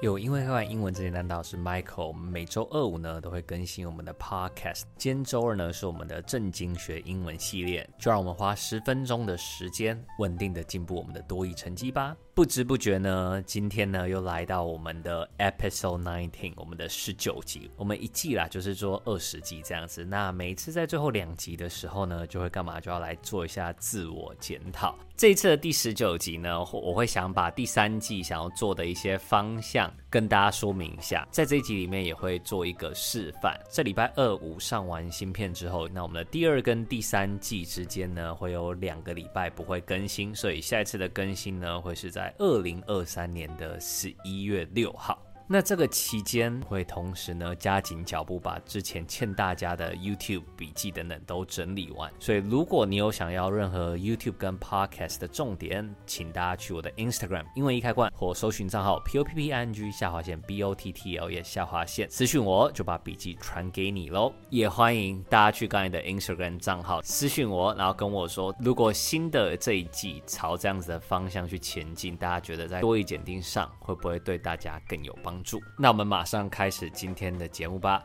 有因为看英文这些难道是 Michael，每周二五呢都会更新我们的 Podcast。今天周二呢是我们的正经学英文系列，就让我们花十分钟的时间，稳定的进步我们的多益成绩吧。不知不觉呢，今天呢又来到我们的 Episode Nineteen，我们的十九集。我们一季啦就是做二十集这样子。那每一次在最后两集的时候呢，就会干嘛？就要来做一下自我检讨。这一次的第十九集呢，我会想把第三季想要做的一些方向跟大家说明一下。在这一集里面也会做一个示范。这礼拜二五上完芯片之后，那我们的第二跟第三季之间呢，会有两个礼拜不会更新，所以下一次的更新呢，会是在二零二三年的十一月六号。那这个期间会同时呢加紧脚步，把之前欠大家的 YouTube 笔记等等都整理完。所以如果你有想要任何 YouTube 跟 Podcast 的重点，请大家去我的 Instagram 英文一开罐或搜寻账号 P O P P I N G 下划线 B O T T L 也下划线私讯我，就把笔记传给你喽。也欢迎大家去刚才的 Instagram 账号私讯我，然后跟我说，如果新的这一季朝这样子的方向去前进，大家觉得在多一检定上会不会对大家更有帮助？那我们马上开始今天的节目吧。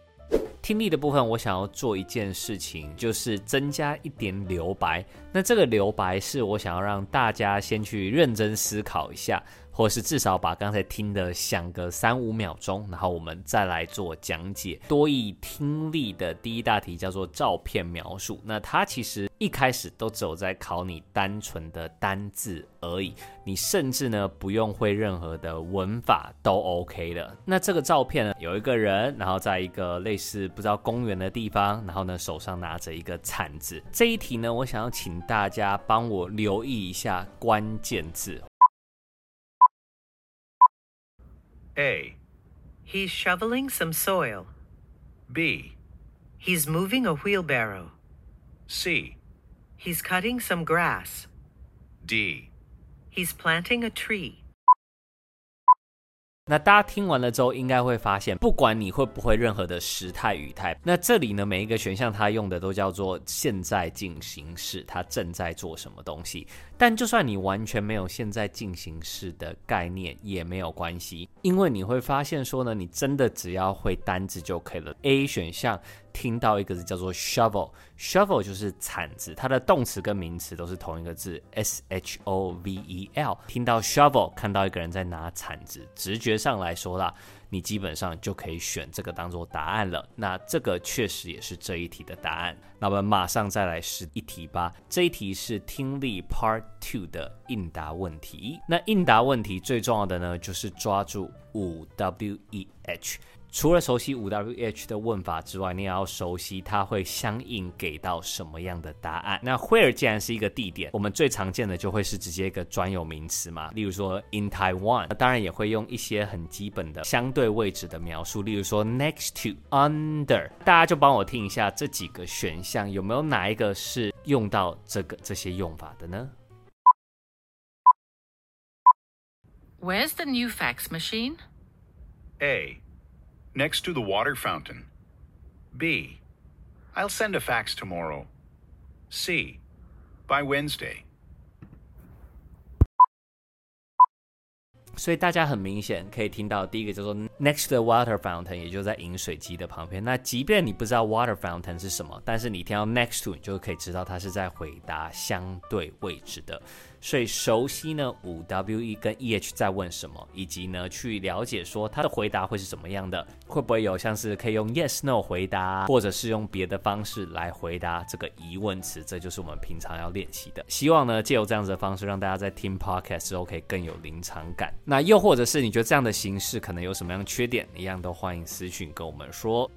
听力的部分，我想要做一件事情，就是增加一点留白。那这个留白是我想要让大家先去认真思考一下。或是至少把刚才听的想个三五秒钟，然后我们再来做讲解。多益听力的第一大题叫做照片描述，那它其实一开始都只有在考你单纯的单字而已，你甚至呢不用会任何的文法都 OK 的。那这个照片呢，有一个人，然后在一个类似不知道公园的地方，然后呢手上拿着一个铲子。这一题呢，我想要请大家帮我留意一下关键字。A. He's shoveling some soil. B. He's moving a wheelbarrow. C. He's cutting some grass. D. He's planting a tree. 那大家听完了之后，应该会发现，不管你会不会任何的时态语态，那这里呢，每一个选项它用的都叫做现在进行式，它正在做什么东西。 但就算你完全没有现在进行式的概念，也没有关系，因为你会发现说呢，你真的只要会单字就可以了。A 选项。听到一个字叫做 shovel，shovel 就是铲子，它的动词跟名词都是同一个字，s h o v e l。听到 shovel，看到一个人在拿铲子，直觉上来说啦，你基本上就可以选这个当做答案了。那这个确实也是这一题的答案。那我们马上再来试一题吧。这一题是听力 Part Two 的应答问题。那应答问题最重要的呢，就是抓住五 W E H。除了熟悉五 W H 的问法之外，你也要熟悉它会相应给到什么样的答案。那 where 既然是一个地点，我们最常见的就会是直接一个专有名词嘛，例如说 in Taiwan，当然也会用一些很基本的相对位置的描述，例如说 next to、under。大家就帮我听一下这几个选项有没有哪一个是用到这个这些用法的呢？Where's the new fax machine? A. Next to the water fountain. B. I'll send a fax tomorrow. C. By Wednesday. 所以大家很明显可以听到，第一个叫做 next to the water fountain，也就在饮水机的旁边。那即便你不知道 water fountain 是什么，但是你听到 next to，你就可以知道它是在回答相对位置的。所以熟悉呢，五 W E 跟 E H 在问什么，以及呢去了解说他的回答会是怎么样的，会不会有像是可以用 Yes No 回答，或者是用别的方式来回答这个疑问词，这就是我们平常要练习的。希望呢借由这样子的方式，让大家在听 Podcast 之后可以更有临场感。那又或者是你觉得这样的形式可能有什么样的缺点，一样都欢迎私讯跟我们说。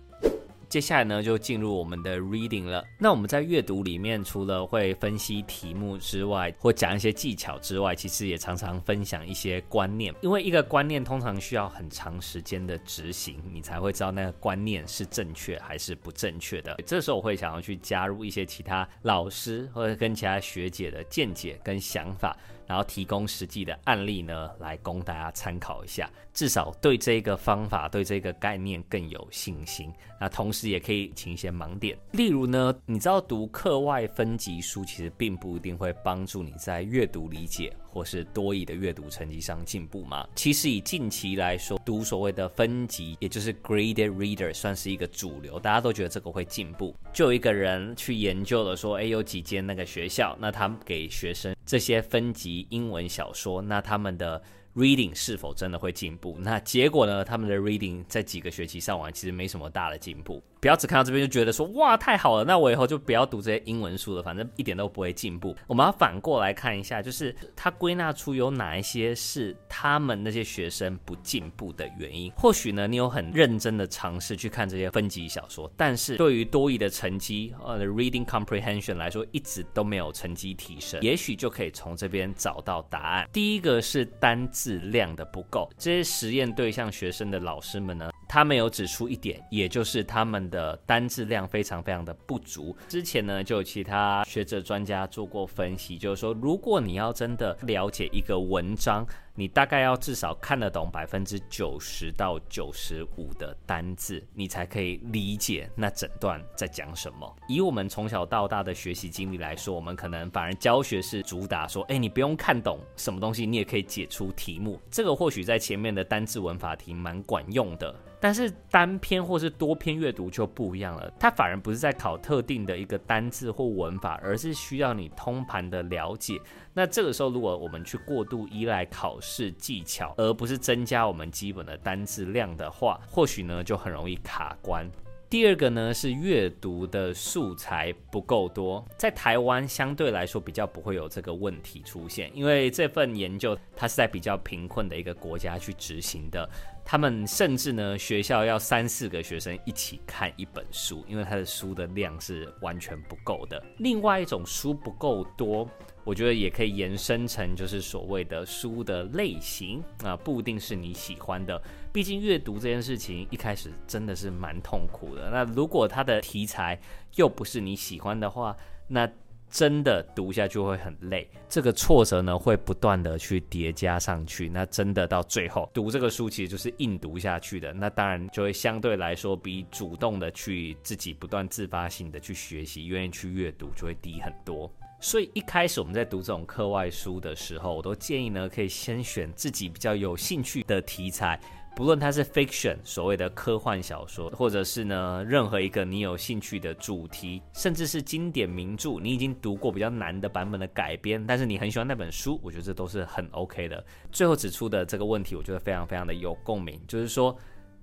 接下来呢，就进入我们的 reading 了。那我们在阅读里面，除了会分析题目之外，或讲一些技巧之外，其实也常常分享一些观念。因为一个观念通常需要很长时间的执行，你才会知道那个观念是正确还是不正确的。这时候我会想要去加入一些其他老师或者跟其他学姐的见解跟想法。然后提供实际的案例呢，来供大家参考一下，至少对这个方法、对这个概念更有信心。那同时也可以请一些盲点，例如呢，你知道读课外分级书其实并不一定会帮助你在阅读理解或是多益的阅读成绩上进步吗？其实以近期来说，读所谓的分级，也就是 graded reader，算是一个主流，大家都觉得这个会进步。就有一个人去研究了，说，诶，有几间那个学校，那他们给学生这些分级英文小说，那他们的。Reading 是否真的会进步？那结果呢？他们的 Reading 在几个学期上完，其实没什么大的进步。不要只看到这边就觉得说哇太好了，那我以后就不要读这些英文书了，反正一点都不会进步。我们要反过来看一下，就是他归纳出有哪一些是他们那些学生不进步的原因。或许呢，你有很认真的尝试去看这些分级小说，但是对于多益的成绩呃 reading comprehension 来说，一直都没有成绩提升。也许就可以从这边找到答案。第一个是单字量的不够，这些实验对象学生的老师们呢，他们有指出一点，也就是他们。的单字量非常非常的不足。之前呢，就有其他学者专家做过分析，就是说，如果你要真的了解一个文章，你大概要至少看得懂百分之九十到九十五的单字，你才可以理解那整段在讲什么。以我们从小到大的学习经历来说，我们可能反而教学是主打说，哎，你不用看懂什么东西，你也可以解出题目。这个或许在前面的单字文法题蛮管用的。但是单篇或是多篇阅读就不一样了，它反而不是在考特定的一个单字或文法，而是需要你通盘的了解。那这个时候，如果我们去过度依赖考是技巧，而不是增加我们基本的单字量的话，或许呢就很容易卡关。第二个呢是阅读的素材不够多，在台湾相对来说比较不会有这个问题出现，因为这份研究它是在比较贫困的一个国家去执行的。他们甚至呢，学校要三四个学生一起看一本书，因为他的书的量是完全不够的。另外一种书不够多，我觉得也可以延伸成就是所谓的书的类型啊，不一定是你喜欢的。毕竟阅读这件事情一开始真的是蛮痛苦的。那如果它的题材又不是你喜欢的话，那真的读下去会很累，这个挫折呢会不断的去叠加上去，那真的到最后读这个书其实就是硬读下去的，那当然就会相对来说比主动的去自己不断自发性的去学习，愿意去阅读就会低很多。所以一开始我们在读这种课外书的时候，我都建议呢可以先选自己比较有兴趣的题材。不论它是 fiction 所谓的科幻小说，或者是呢任何一个你有兴趣的主题，甚至是经典名著，你已经读过比较难的版本的改编，但是你很喜欢那本书，我觉得这都是很 OK 的。最后指出的这个问题，我觉得非常非常的有共鸣，就是说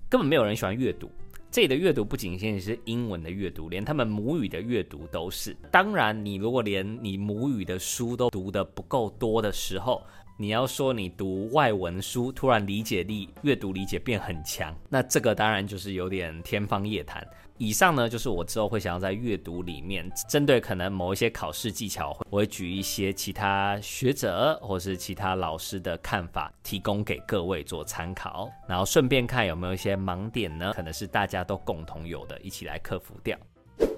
根本没有人喜欢阅读。这里的阅读不仅仅是英文的阅读，连他们母语的阅读都是。当然，你如果连你母语的书都读得不够多的时候，你要说你读外文书，突然理解力、阅读理解变很强，那这个当然就是有点天方夜谭。以上呢，就是我之后会想要在阅读里面，针对可能某一些考试技巧，我会举一些其他学者或是其他老师的看法，提供给各位做参考，然后顺便看有没有一些盲点呢，可能是大家都共同有的，一起来克服掉。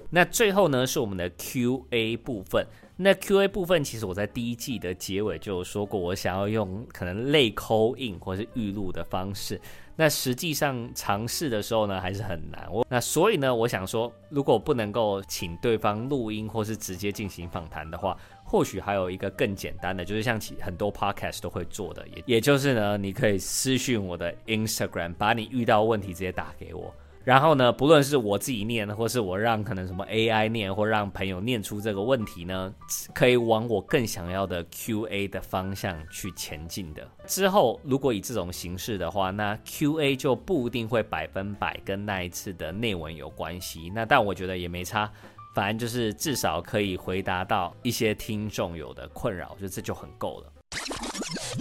那最后呢，是我们的 Q&A 部分。那 Q&A 部分，其实我在第一季的结尾就有说过，我想要用可能类 c 印或是预录的方式。那实际上尝试的时候呢，还是很难。我那所以呢，我想说，如果不能够请对方录音或是直接进行访谈的话，或许还有一个更简单的，就是像其很多 podcast 都会做的，也也就是呢，你可以私讯我的 Instagram，把你遇到问题直接打给我。然后呢，不论是我自己念，或是我让可能什么 AI 念，或让朋友念出这个问题呢，可以往我更想要的 QA 的方向去前进的。之后如果以这种形式的话，那 QA 就不一定会百分百跟那一次的内文有关系。那但我觉得也没差，反正就是至少可以回答到一些听众有的困扰，我觉得这就很够了。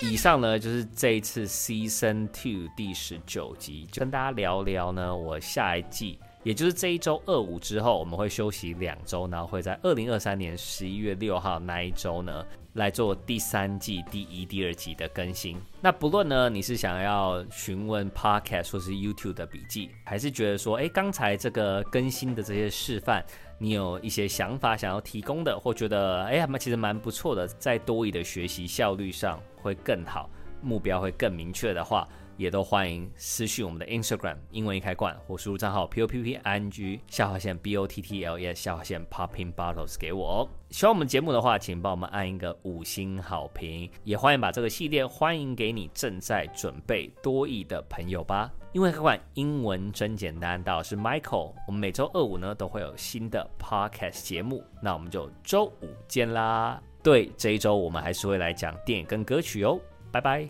以上呢，就是这一次 Season Two 第十九集，就跟大家聊聊呢，我下一季，也就是这一周二五之后，我们会休息两周，然后会在二零二三年十一月六号那一周呢，来做第三季第一、第二集的更新。那不论呢，你是想要询问 Podcast 或是 YouTube 的笔记，还是觉得说，哎，刚才这个更新的这些示范。你有一些想法想要提供的，或觉得哎呀，其实蛮不错的，在多益的学习效率上会更好，目标会更明确的话，也都欢迎私讯我们的 Instagram 英文一开罐或输入账号 p o p p i n g 下划线 b o t t l e 下划线 popping bottles 给我。喜欢我们节目的话，请帮我们按一个五星好评，也欢迎把这个系列欢迎给你正在准备多益的朋友吧。英文易开罐英文真简单，大家好，我是 Michael，我们每周二五呢都会有新的 podcast 节目，那我们就周五见啦。对，这一周我们还是会来讲电影跟歌曲哦，拜拜。